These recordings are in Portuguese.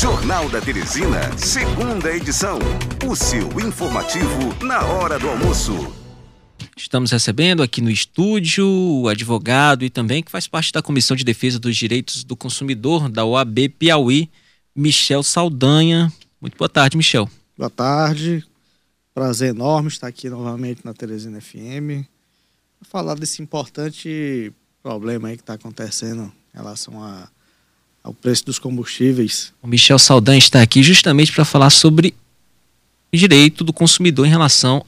Jornal da Teresina, segunda edição. O seu informativo na hora do almoço. Estamos recebendo aqui no estúdio o advogado e também que faz parte da Comissão de Defesa dos Direitos do Consumidor da OAB Piauí, Michel Saldanha. Muito boa tarde, Michel. Boa tarde. Prazer enorme estar aqui novamente na Teresina FM. Falar desse importante problema aí que está acontecendo em relação a ao preço dos combustíveis. O Michel Saldanha está aqui justamente para falar sobre o direito do consumidor em relação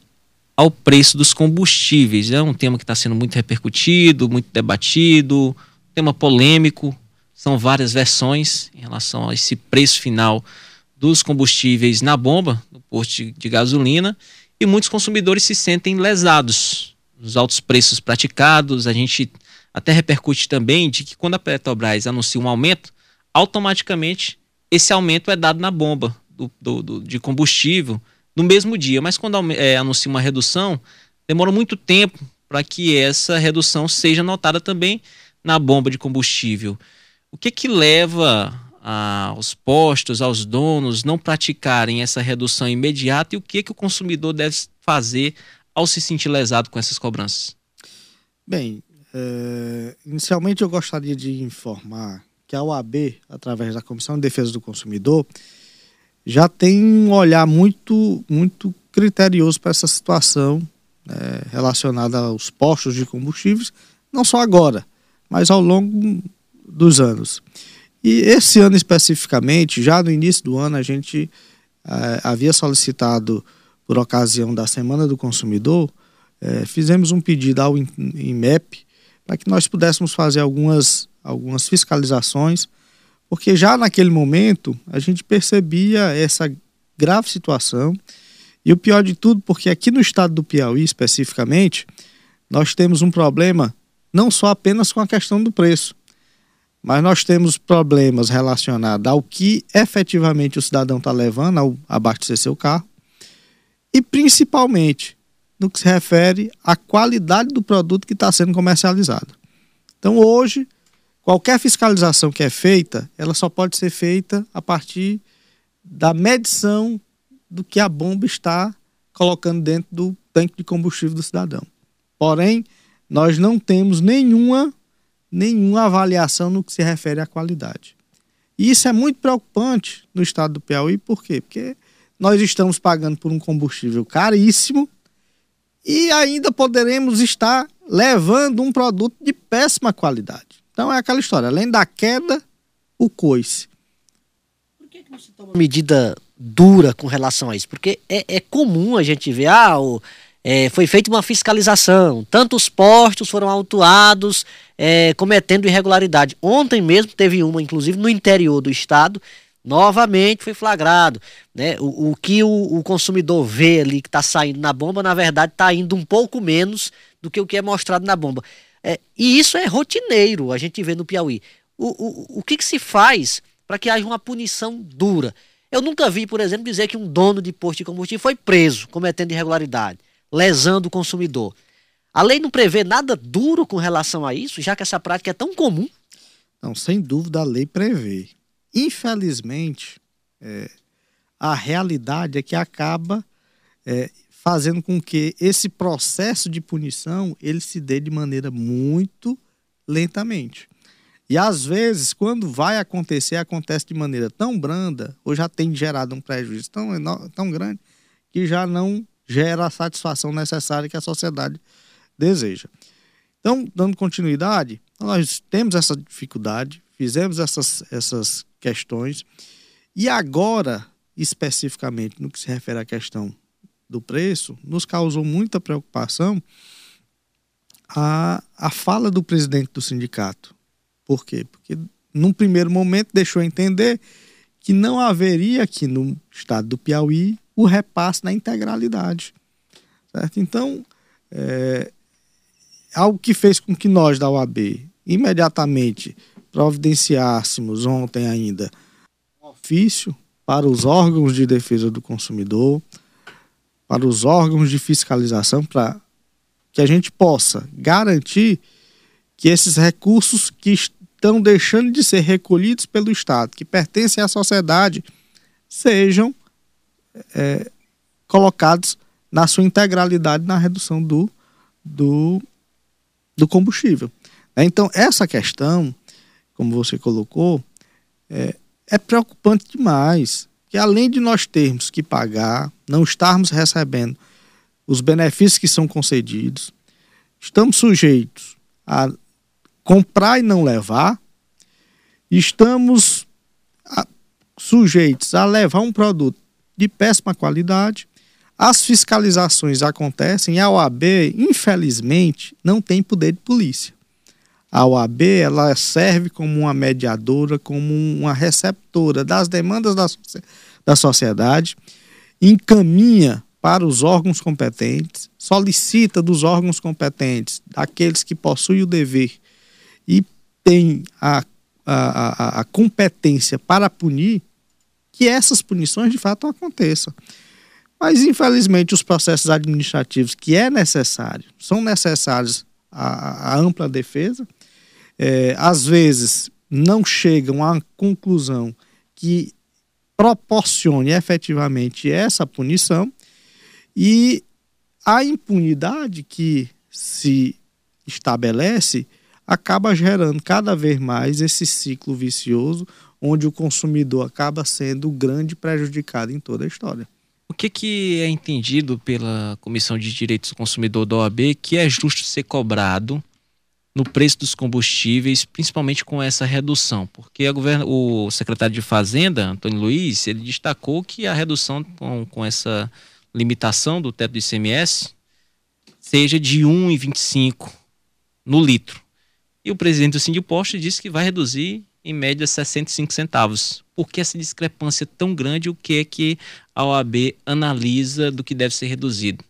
ao preço dos combustíveis. É um tema que está sendo muito repercutido, muito debatido, tema polêmico. São várias versões em relação a esse preço final dos combustíveis na bomba, no posto de gasolina, e muitos consumidores se sentem lesados nos altos preços praticados. A gente até repercute também de que quando a Petrobras anuncia um aumento, automaticamente esse aumento é dado na bomba do, do, do de combustível no mesmo dia. Mas quando é, anuncia uma redução, demora muito tempo para que essa redução seja notada também na bomba de combustível. O que que leva aos postos, aos donos não praticarem essa redução imediata e o que que o consumidor deve fazer ao se sentir lesado com essas cobranças? Bem, é, inicialmente eu gostaria de informar que a OAB, através da Comissão de Defesa do Consumidor, já tem um olhar muito, muito criterioso para essa situação é, relacionada aos postos de combustíveis, não só agora, mas ao longo dos anos. E esse ano especificamente, já no início do ano, a gente é, havia solicitado, por ocasião da Semana do Consumidor, é, fizemos um pedido ao IMEP para que nós pudéssemos fazer algumas algumas fiscalizações, porque já naquele momento a gente percebia essa grave situação. E o pior de tudo, porque aqui no estado do Piauí, especificamente, nós temos um problema não só apenas com a questão do preço, mas nós temos problemas relacionados ao que efetivamente o cidadão está levando ao abastecer seu carro e principalmente no que se refere à qualidade do produto que está sendo comercializado. Então hoje Qualquer fiscalização que é feita, ela só pode ser feita a partir da medição do que a bomba está colocando dentro do tanque de combustível do cidadão. Porém, nós não temos nenhuma nenhuma avaliação no que se refere à qualidade. E isso é muito preocupante no estado do Piauí, por quê? Porque nós estamos pagando por um combustível caríssimo e ainda poderemos estar levando um produto de péssima qualidade. Então é aquela história, além da queda, o coice. Por que, que não se toma medida dura com relação a isso? Porque é, é comum a gente ver, ah, o, é, foi feita uma fiscalização, tantos postos foram autuados é, cometendo irregularidade. Ontem mesmo teve uma, inclusive no interior do estado, novamente foi flagrado. Né? O, o que o, o, consumidor vê ali que está saindo na bomba, na verdade, está indo um pouco menos do que o que é mostrado na bomba. É, e isso é rotineiro, a gente vê no Piauí. O, o, o que, que se faz para que haja uma punição dura? Eu nunca vi, por exemplo, dizer que um dono de posto de combustível foi preso cometendo irregularidade, lesando o consumidor. A lei não prevê nada duro com relação a isso, já que essa prática é tão comum? Não, sem dúvida a lei prevê. Infelizmente, é, a realidade é que acaba é, fazendo com que esse processo de punição ele se dê de maneira muito lentamente. E às vezes, quando vai acontecer, acontece de maneira tão branda, ou já tem gerado um prejuízo tão, tão grande, que já não gera a satisfação necessária que a sociedade deseja. Então, dando continuidade, nós temos essa dificuldade, fizemos essas, essas questões, e agora, especificamente no que se refere à questão do preço, nos causou muita preocupação a, a fala do presidente do sindicato. Por quê? Porque num primeiro momento deixou entender que não haveria aqui no estado do Piauí o repasse na integralidade. Certo? Então, é, algo que fez com que nós da UAB imediatamente providenciássemos ontem ainda um ofício para os órgãos de defesa do consumidor, para os órgãos de fiscalização para que a gente possa garantir que esses recursos que estão deixando de ser recolhidos pelo Estado, que pertencem à sociedade, sejam é, colocados na sua integralidade na redução do, do, do combustível. Então, essa questão, como você colocou, é, é preocupante demais. Que além de nós termos que pagar, não estarmos recebendo os benefícios que são concedidos, estamos sujeitos a comprar e não levar, estamos a, sujeitos a levar um produto de péssima qualidade, as fiscalizações acontecem e a OAB, infelizmente, não tem poder de polícia. A OAB ela serve como uma mediadora, como uma receptora das demandas da, da sociedade, encaminha para os órgãos competentes, solicita dos órgãos competentes, daqueles que possuem o dever e têm a, a, a, a competência para punir, que essas punições de fato aconteçam. Mas, infelizmente, os processos administrativos que é necessário, são necessários a, a ampla defesa, é, às vezes não chegam à conclusão que proporcione efetivamente essa punição e a impunidade que se estabelece acaba gerando cada vez mais esse ciclo vicioso onde o consumidor acaba sendo grande prejudicado em toda a história. O que, que é entendido pela Comissão de Direitos do Consumidor da OAB que é justo ser cobrado no preço dos combustíveis, principalmente com essa redução, porque o secretário de Fazenda, Antônio Luiz, ele destacou que a redução com, com essa limitação do teto do ICMS seja de 1,25 no litro. E o presidente do Sindiposto disse que vai reduzir em média 65 centavos. Por que essa discrepância tão grande? O que é que a OAB analisa do que deve ser reduzido?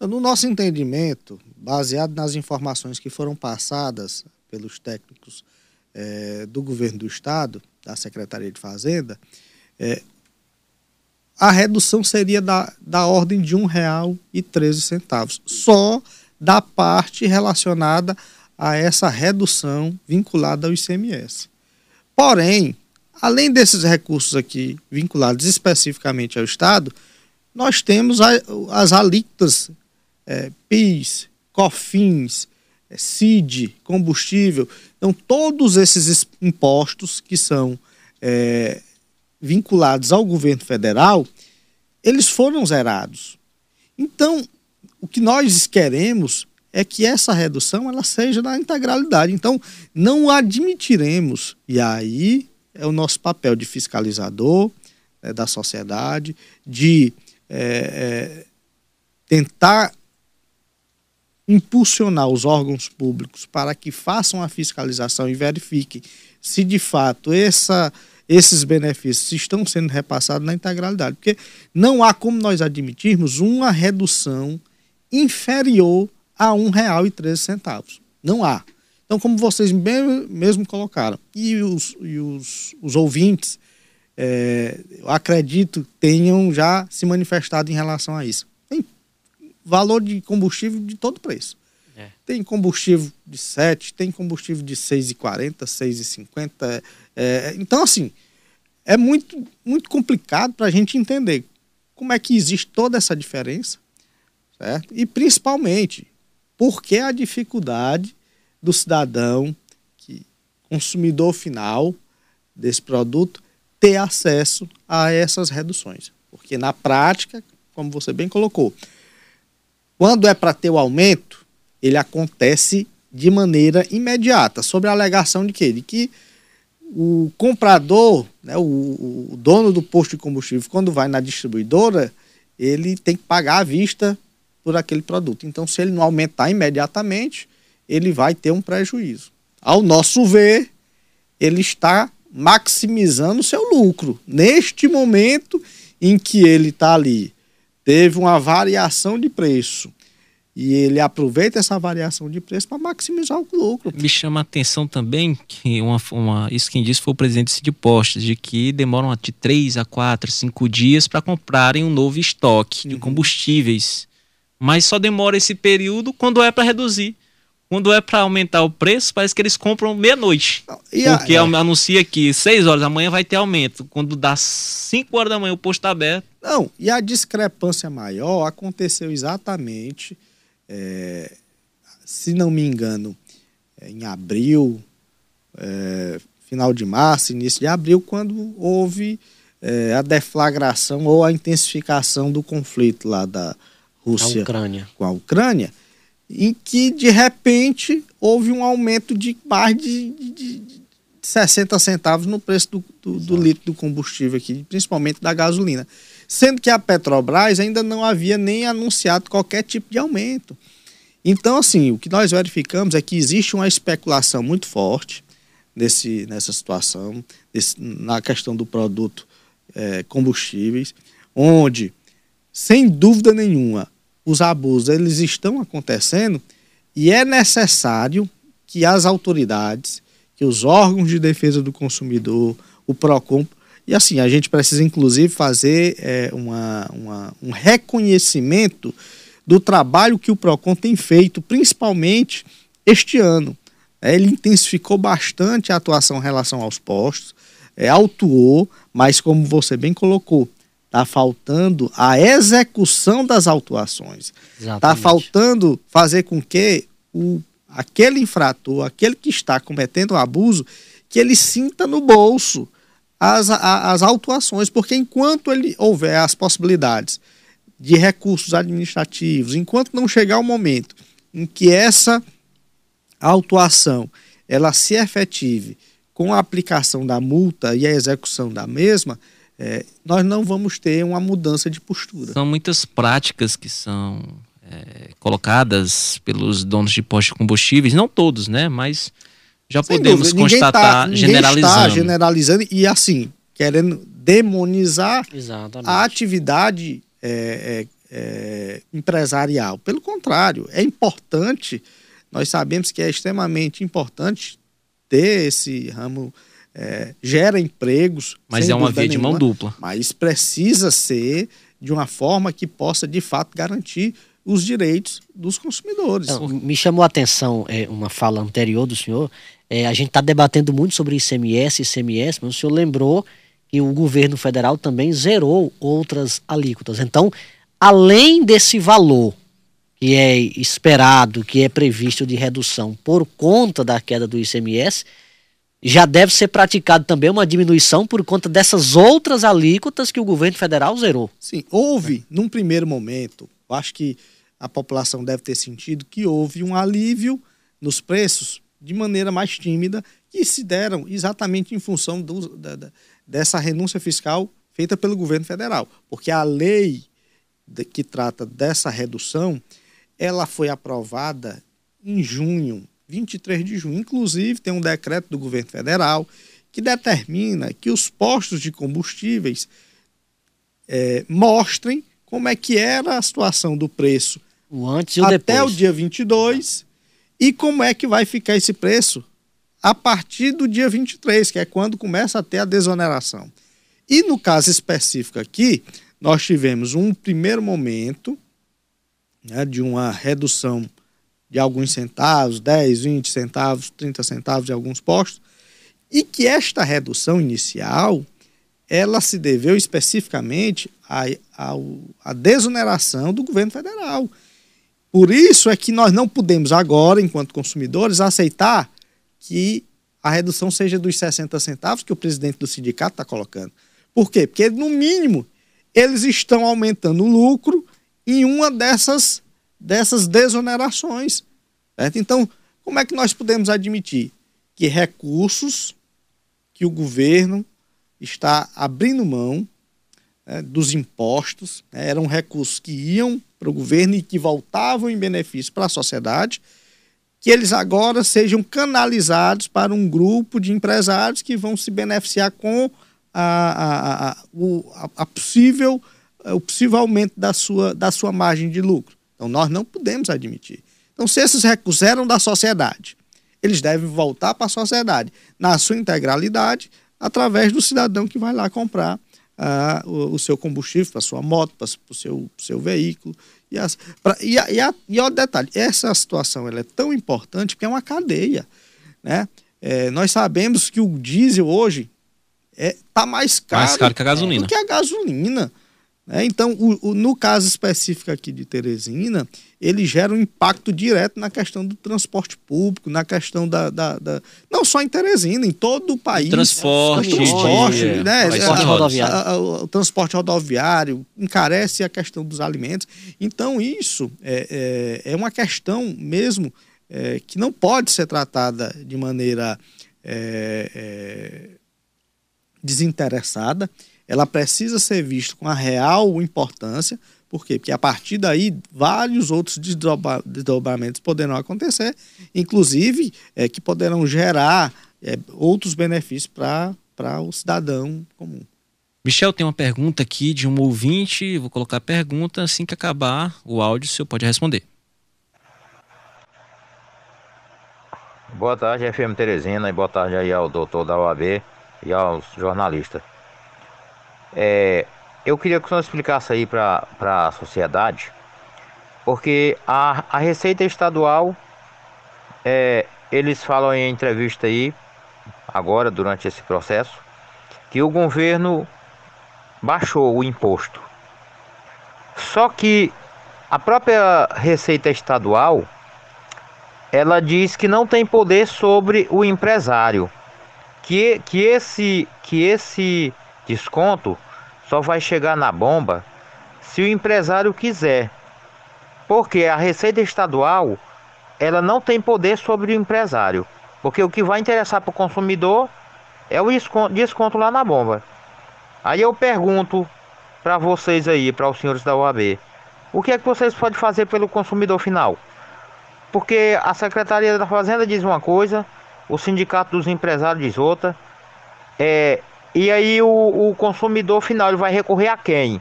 No nosso entendimento, baseado nas informações que foram passadas pelos técnicos é, do governo do estado, da Secretaria de Fazenda, é, a redução seria da, da ordem de R$ 1,13, só da parte relacionada a essa redução vinculada ao ICMS. Porém, além desses recursos aqui vinculados especificamente ao Estado, nós temos as alíquotas é, PIS, COFINS, é, CID, combustível. Então, todos esses impostos que são é, vinculados ao governo federal, eles foram zerados. Então, o que nós queremos é que essa redução ela seja na integralidade. Então, não admitiremos, e aí é o nosso papel de fiscalizador né, da sociedade, de é, é, tentar impulsionar os órgãos públicos para que façam a fiscalização e verifiquem se de fato essa, esses benefícios estão sendo repassados na integralidade. Porque não há como nós admitirmos uma redução inferior a R$ 1,13. Não há. Então, como vocês mesmo colocaram, e os, e os, os ouvintes, é, eu acredito, tenham já se manifestado em relação a isso valor de combustível de todo preço. É. Tem combustível de 7, tem combustível de 6,40, 6,50. É, então, assim, é muito, muito complicado para a gente entender como é que existe toda essa diferença, certo? E principalmente, por que a dificuldade do cidadão, que consumidor final desse produto, ter acesso a essas reduções. Porque na prática, como você bem colocou, quando é para ter o aumento, ele acontece de maneira imediata, sobre a alegação de quê? De que o comprador, né, o, o, dono do posto de combustível, quando vai na distribuidora, ele tem que pagar à vista por aquele produto. Então, se ele não aumentar imediatamente, ele vai ter um prejuízo. Ao nosso ver, ele está maximizando o seu lucro. Neste momento em que ele está ali teve uma variação de preço e ele aproveita essa variação de preço para maximizar o lucro. Me chama a atenção também que uma, uma, isso quem disse foi o presidente de postos, de que demoram de 3 a 4, 5 dias para comprarem um novo estoque de uhum. combustíveis. Mas só demora esse período quando é para reduzir. quando é para aumentar o preço, parece que eles compram meia-noite. Porque é. anuncia que 6 horas da manhã vai ter aumento. Quando dá 5 horas da manhã o posto está aberto. Não, e a discrepância maior aconteceu exatamente, é, se não me engano, é, em abril, é, final de março, início de abril, quando houve é, a deflagração ou a intensificação do conflito lá da A Rússia Ucrânia. com a Ucrânia, em que de repente houve um aumento de mais de, de, de 60 centavos no preço do, do, do litro do combustível aqui, principalmente da gasolina. Sendo que a Petrobras ainda não havia nem anunciado qualquer tipo de aumento. Então, assim, o que nós verificamos é que existe uma especulação muito forte nesse, nessa situação, na questão do produto eh, combustíveis, onde, sem dúvida nenhuma, os abusos eles estão acontecendo e é necessário que as autoridades, que os órgãos de defesa do consumidor, o PROCON, e assim, a gente precisa inclusive fazer eh, uma, uma- um reconhecimento do trabalho que o PROCON tem feito, principalmente este ano. É, Ele intensificou bastante a atuação em relação aos postos, é, autuou, mas como você bem colocou, está faltando a execução das autuações. Está faltando fazer com que o, aquele infrator, aquele que está cometendo o abuso, que ele sinta no bolso as, as autuações, porque enquanto ele houver as possibilidades de recursos administrativos, enquanto não chegar o momento em que essa autuação ela se efetive com a aplicação da multa e a execução da mesma, eh, nós não vamos ter uma mudança de postura. São muitas práticas que são é, colocadas pelos donos de postos de combustíveis, não todos, né? Mas já Sem podemos dúvida, ninguém constatar tá- ninguém generalizando. está generalizando e assim, querendo demonizar Exatamente. a atividade é, é, é, empresarial. Pelo contrário, é importante, nós sabemos que é extremamente importante ter esse ramo, é, gera empregos. Mas é uma via de mão nenhuma, dupla. Mas precisa ser de uma forma que possa, de fato, garantir os direitos dos consumidores. Então, me chamou a atenção é, uma fala anterior do senhor. É, a gente está debatendo muito sobre ICMS, ICMS, mas o senhor lembrou que o governo federal também zerou outras alíquotas. Então, além desse valor que é esperado, que é previsto de redução por conta da queda do ICMS, já deve ser praticado também uma diminuição por conta dessas outras alíquotas que o governo federal zerou. Sim, houve, num primeiro momento, eu acho que a população deve ter sentido que houve um alívio nos preços de maneira mais tímida, que se deram exatamente em função do- da- da- dessa renúncia fiscal feita pelo governo federal. Porque a lei de- que trata dessa redução, ela foi aprovada em junho, 23 de junho. Inclusive, tem um decreto do governo federal que determina que os postos de combustíveis eh, mostrem como é que era a situação do preço O antes e o até depois. o dia 22 e como é que vai ficar esse preço a partir do dia 23, que é quando começa a ter a desoneração. E no caso específico aqui, nós tivemos um primeiro momento né, de uma redução de alguns centavos, 10, 20 centavos, 30 centavos de alguns postos, e que esta redução inicial ela se deveu especificamente à, ao- à desoneração do governo federal. Por isso é que nós não podemos agora, enquanto consumidores, aceitar que a redução seja dos 60 centavos que o presidente do sindicato está colocando. Por quê? Porque, no mínimo, eles estão aumentando o lucro em uma dessas, dessas desonerações. certo? Então, como é que nós podemos admitir que recursos que o governo está abrindo mão né, dos impostos, né, eram recursos que iam para o governo e que voltavam em benefício para a sociedade, que eles agora sejam canalizados para um grupo de empresários que vão se beneficiar com a, a, a, o, a, possível, o possível aumento da sua, da sua margem de lucro. Então, nós não podemos admitir. Então, se esses recursos eram da sociedade, eles devem voltar para a sociedade na sua integralidade, através do cidadão que vai lá comprar o, o, seu combustível, para sua moto, para o seu, seu veículo. E, as, pra, e, a, e, a, e ó, detalhe, essa situação ela é tão importante porque é uma cadeia. Né? É, nós sabemos que o diesel hoje está é, tá mais caro, mais caro que a gasolina. do que a gasolina. Né? Então, o, o, no caso específico aqui de Teresina, ele gera um impacto direto na questão do transporte público, na questão da. da, da não só em Teresina, em todo o país. Transporte, transporte é, né? transporte rodoviário. o transporte rodoviário encarece a questão dos alimentos. Então, isso é, é, é uma questão mesmo é, que não pode ser tratada de maneira é, é, desinteressada ela precisa ser vista com a real importância. Por quê? Porque a partir daí vários outros desdobramentos poderão acontecer, inclusive é, que poderão gerar é, outros benefícios para o cidadão comum. Michel tem uma pergunta aqui de um ouvinte. Vou colocar a pergunta. Assim que acabar o áudio, o senhor pode responder. Boa tarde, FM Teresina, e boa tarde aí ao doutor da OAB e aos jornalistas. É, eu queria que o senhor explicasse aí para a sociedade, porque a, a Receita Estadual, é, eles falam em entrevista aí, agora, durante esse processo, que o governo baixou o imposto. Só que a própria Receita Estadual, ela diz que não tem poder sobre o empresário, que, que, esse, que esse Desconto só vai chegar na bomba se o empresário quiser. Porque a Receita Estadual, ela não tem poder sobre o empresário. Porque o que vai interessar para o consumidor é o desconto, lá na bomba. Aí eu pergunto para vocês aí, para os senhores da OAB, o que é que vocês podem fazer pelo consumidor final? Porque a Secretaria da Fazenda diz uma coisa, o Sindicato dos Empresários diz outra. É, e aí o, o consumidor final ele vai recorrer a quem?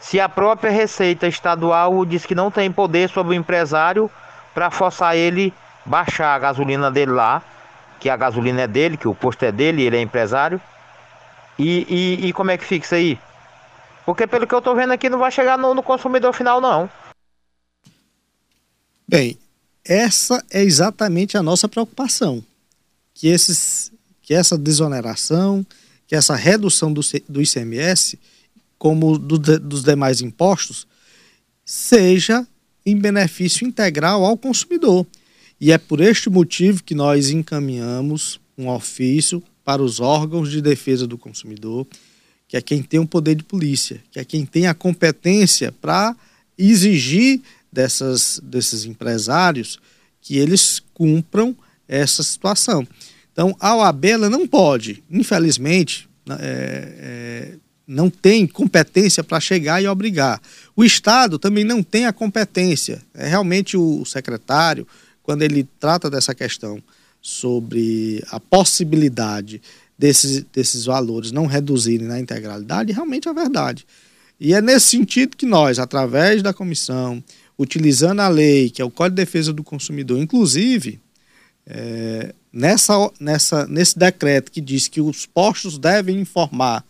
Se a própria Receita Estadual diz que não tem poder sobre o empresário para forçar ele baixar a gasolina dele lá, que a gasolina é dele, que o posto é dele, ele é empresário. E, e, e como é que fica isso aí? Porque pelo que eu estou vendo aqui não vai chegar no, no consumidor final não. Bem, essa é exatamente a nossa preocupação, que esses que essa desoneração, que essa redução do, do ICMS, como do, dos demais impostos, seja em benefício integral ao consumidor. E é por este motivo que nós encaminhamos um ofício para os órgãos de defesa do consumidor, que é quem tem o poder de polícia, que é quem tem a competência para exigir dessas, desses empresários que eles cumpram essa situação. Então, a OAB não pode, infelizmente, né, é, é, não tem competência para chegar e obrigar. O Estado também não tem a competência. É realmente o secretário, quando ele trata dessa questão sobre a possibilidade desses, desses valores não reduzirem na integralidade, realmente é verdade. E é nesse sentido que nós, através da comissão, utilizando a lei, que é o Código de Defesa do Consumidor, inclusive, é, nessa, nessa, nesse decreto que diz que os postos devem informar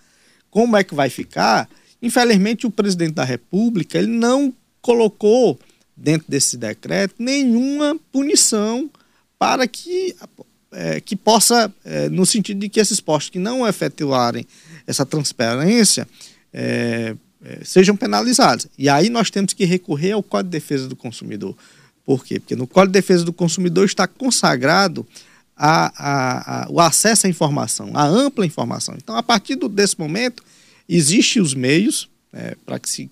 como é que vai ficar, infelizmente o presidente da República ele não colocou dentro desse decreto nenhuma punição para que, é, que possa, é, no sentido de que esses postos que não efetuarem essa transparência é, é sejam penalizados. E aí nós temos que recorrer ao Código de Defesa do Consumidor. Por quê? Porque no Código de Defesa do Consumidor está consagrado a, a, a, o acesso à informação, a ampla informação. Então, a partir do, desse momento, existem os meios é, para que se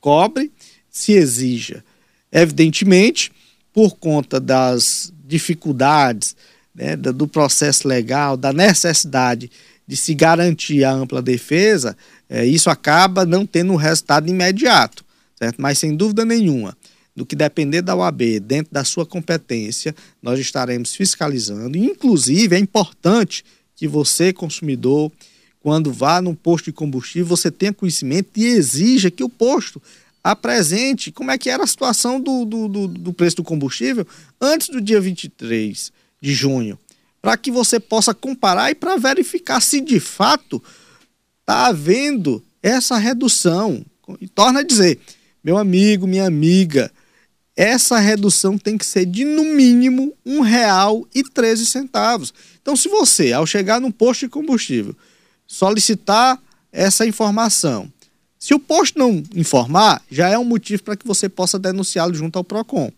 cobre, se exija. Evidentemente, por conta das dificuldades né, do processo legal, da necessidade de se garantir a ampla defesa, é, isso acaba não tendo um resultado imediato, certo? Mas sem dúvida nenhuma, do que depender da UAB, dentro da sua competência, nós estaremos fiscalizando. Inclusive, é importante que você, consumidor, quando vá num posto de combustível, você tenha conhecimento e exija que o posto apresente como é que era a situação do, do, do, do preço do combustível antes do dia 23 de junho, para que você possa comparar e para verificar se de fato está havendo essa redução. E torna a dizer, meu amigo, minha amiga, essa redução tem que ser de no mínimo R$ 1,13. Então, se você, ao chegar num posto de combustível, solicitar essa informação, se o posto não informar, já é um motivo para que você possa denunciá-lo junto ao PROCON,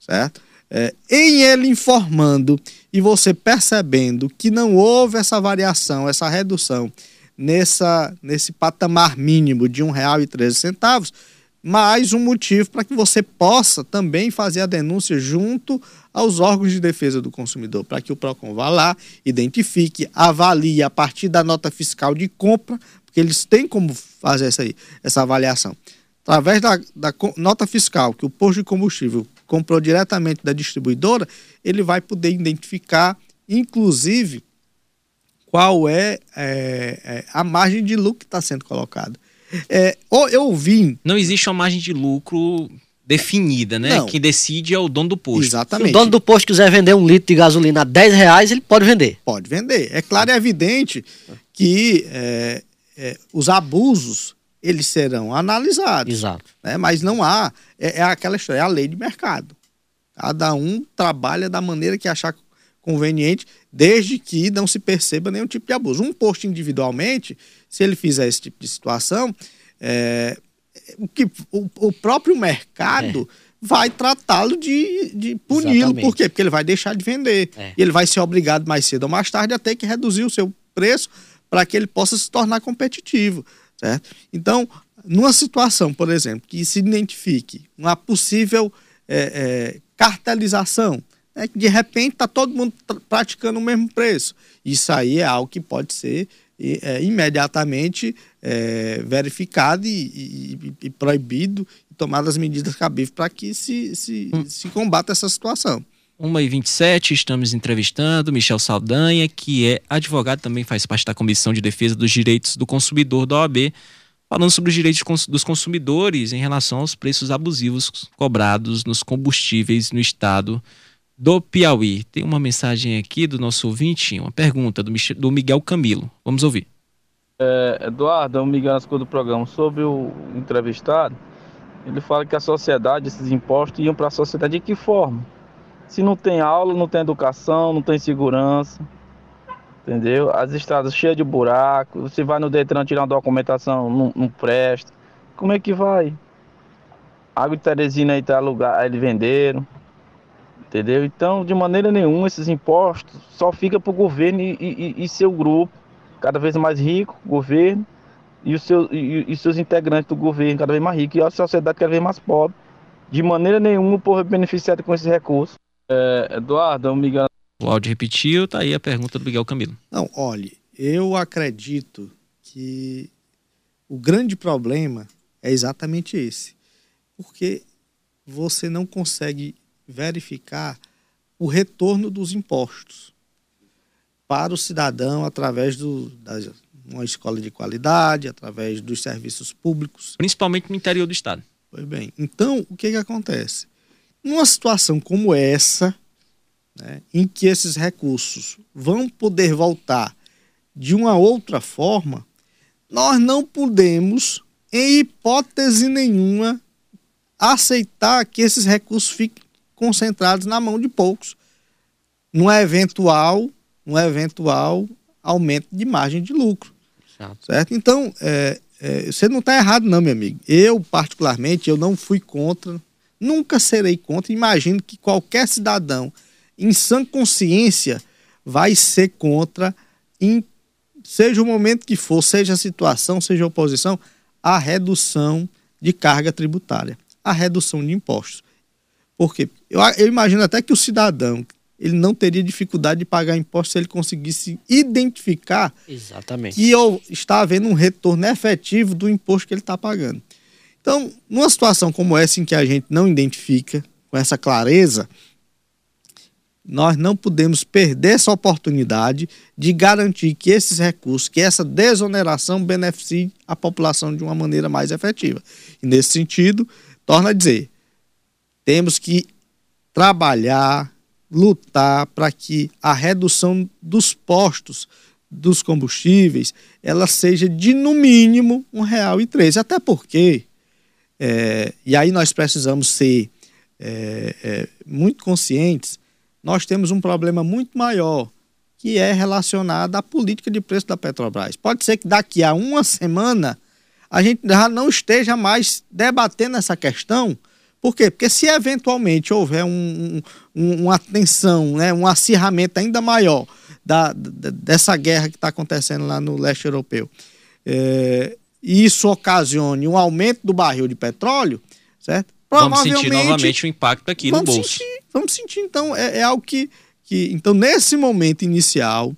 certo? É, em ele informando e você percebendo que não houve essa variação, essa redução nessa, nesse patamar mínimo de R$ 1,13, mais um motivo para que você possa também fazer a denúncia junto aos órgãos de defesa do consumidor, para que o PROCON vá lá, identifique, avalie a partir da nota fiscal de compra, porque eles têm como fazer essa, aí, essa avaliação. Através da, da nota fiscal que o posto de combustível comprou diretamente da distribuidora, ele vai poder identificar, inclusive, qual é, é, é a margem de lucro que está sendo colocada. É, eu ouvi. Não existe uma margem de lucro definida, né? Não. Quem decide é o dono do posto. Exatamente. Se o dono do posto quiser vender um litro de gasolina a 10 reais, ele pode vender. Pode vender. É claro e evidente que é, é, os abusos eles serão analisados. Exato. Né? Mas não há. É, é aquela história, é a lei de mercado. Cada um trabalha da maneira que achar conveniente, desde que não se perceba nenhum tipo de abuso. Um posto individualmente, se ele fizer esse tipo de situação, é, o, que, o, o próprio mercado É. vai tratá-lo de, de puni-lo. Por quê? Porque ele vai deixar de vender. É. E ele vai ser obrigado mais cedo ou mais tarde a ter que reduzir o seu preço para que ele possa se tornar competitivo. Certo? Então, numa situação, por exemplo, que se identifique uma possível é, é, que de repente está todo mundo praticando o mesmo preço. Isso aí é algo que pode ser é, imediatamente é, verificado e, e- e proibido e tomadas as medidas cabíveis para que se, se, se combata essa situação. 1h27, estamos entrevistando Michel Saldanha, que é advogado, também faz parte da Comissão de Defesa dos Direitos do Consumidor da OAB, falando sobre os direitos dos consumidores em relação aos preços abusivos cobrados nos combustíveis no estado do Piauí. Tem uma mensagem aqui do nosso ouvinte, uma pergunta do, do Miguel Camilo. Vamos ouvir. Eduardo, é o Miguel Nascimento do programa. Sobre o entrevistado, ele fala que a sociedade, esses impostos, iam para a sociedade de que forma? Se não tem aula, não tem educação, não tem segurança, entendeu? As estradas cheias de buraco, você vai no Detran tirar uma documentação, não, não presta. Como é que vai? Água de Teresina aí tá alugada, eles venderam, entendeu? Então, de maneira nenhuma, esses impostos só fica para o governo e, e- e seu grupo cada vez mais rico, governo, e os seus, e, e seus integrantes do governo cada vez mais ricos, e a sociedade cada vez mais pobre. De maneira nenhuma o povo é beneficiado com esses recursos. É, Eduardo, é o Miguel O áudio repetiu, tá aí a pergunta do Miguel Camilo. Não, olhe, eu acredito que o grande problema é exatamente esse. Porque você não consegue verificar o retorno dos impostos para o cidadão através do, da uma escola de qualidade, através dos serviços públicos. Principalmente no interior do estado. Pois bem, então o que, que acontece? Numa situação como essa, né, em que esses recursos vão poder voltar de uma outra forma, nós não podemos, em hipótese nenhuma, aceitar que esses recursos fiquem concentrados na mão de poucos, num eventual, num eventual aumento de margem de lucro. Exato. Certo? Então, é, é, você não está errado, não, meu amigo. Eu, particularmente, eu não fui contra, nunca serei contra. Imagino que qualquer cidadão, em sã consciência, vai ser contra, em, seja o momento que for, seja a situação, seja a oposição, a redução de carga tributária, a redução de impostos. Por quê? Eu, eu imagino até que o cidadão ele não teria dificuldade de pagar impostos se ele conseguisse identificar Exatamente. que eu, está havendo um retorno efetivo do imposto que ele está pagando. Então, numa situação como essa, em que a gente não identifica com essa clareza, nós não podemos perder essa oportunidade de garantir que esses recursos, que essa desoneração beneficie a população de uma maneira mais efetiva. E nesse sentido, torna a dizer, temos que trabalhar, lutar para que a redução dos postos dos combustíveis ela seja de no mínimo um real e treze, até porque é, e aí nós precisamos ser é, é, muito conscientes. Nós temos um problema muito maior que é relacionado à política de preço da Petrobras. Pode ser que daqui a uma semana a gente já não esteja mais debatendo essa questão. Por quê? Porque se eventualmente houver um, um, uma tensão, né, um acirramento ainda maior da, da dessa guerra que está acontecendo lá no leste europeu, é, e isso ocasione um aumento do barril de petróleo, certo? Vamos sentir novamente o impacto aqui no bolso. Sentir, vamos sentir, então, é, é algo que, que. Então, nesse momento inicial,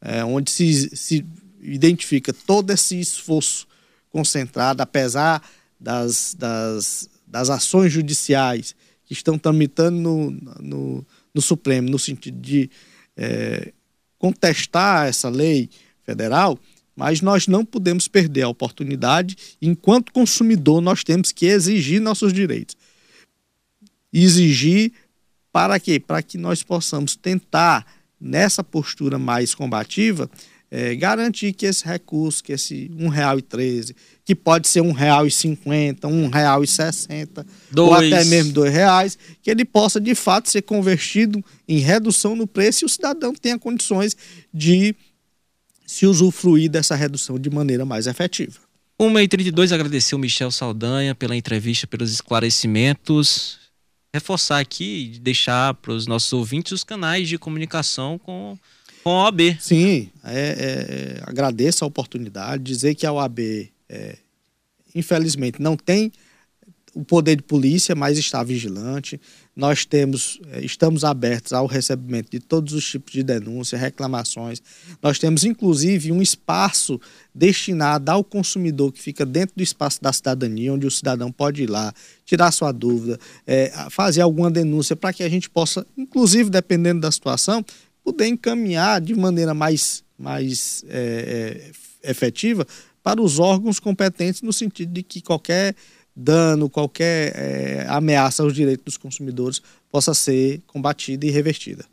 é, onde se, se identifica todo esse esforço concentrado, apesar das, das, das ações judiciais que estão tramitando no, no, no Supremo, no sentido de é, contestar essa lei federal, mas nós não podemos perder a oportunidade. Enquanto consumidor, nós temos que exigir nossos direitos. Exigir para quê? Para que nós possamos tentar, nessa postura mais combativa, é, garantir que esse recurso, que esse R$ 1,13, que pode ser R$ 1,50, R$ 1,60, ou até mesmo R$ reais, que ele possa de fato ser convertido em redução no preço e o cidadão tenha condições de se usufruir dessa redução de maneira mais efetiva. 1h32, agradecer o Michel Saldanha pela entrevista, pelos esclarecimentos. Reforçar aqui, deixar para os nossos ouvintes os canais de comunicação com com a OAB. Sim, é, é, agradeço a oportunidade. Dizer que a OAB, é, infelizmente, não tem o poder de polícia, mas está vigilante. Nós temos, é, estamos abertos ao recebimento de todos os tipos de denúncias, reclamações. Nós temos, inclusive, um espaço destinado ao consumidor que fica dentro do espaço da cidadania, onde o cidadão pode ir lá, tirar sua dúvida, é, fazer alguma denúncia para que a gente possa, inclusive, dependendo da situação, poder encaminhar de maneira mais, mais é, é, efetiva para os órgãos competentes, no sentido de que qualquer dano, qualquer é, ameaça aos direitos dos consumidores possa ser combatida e revertida.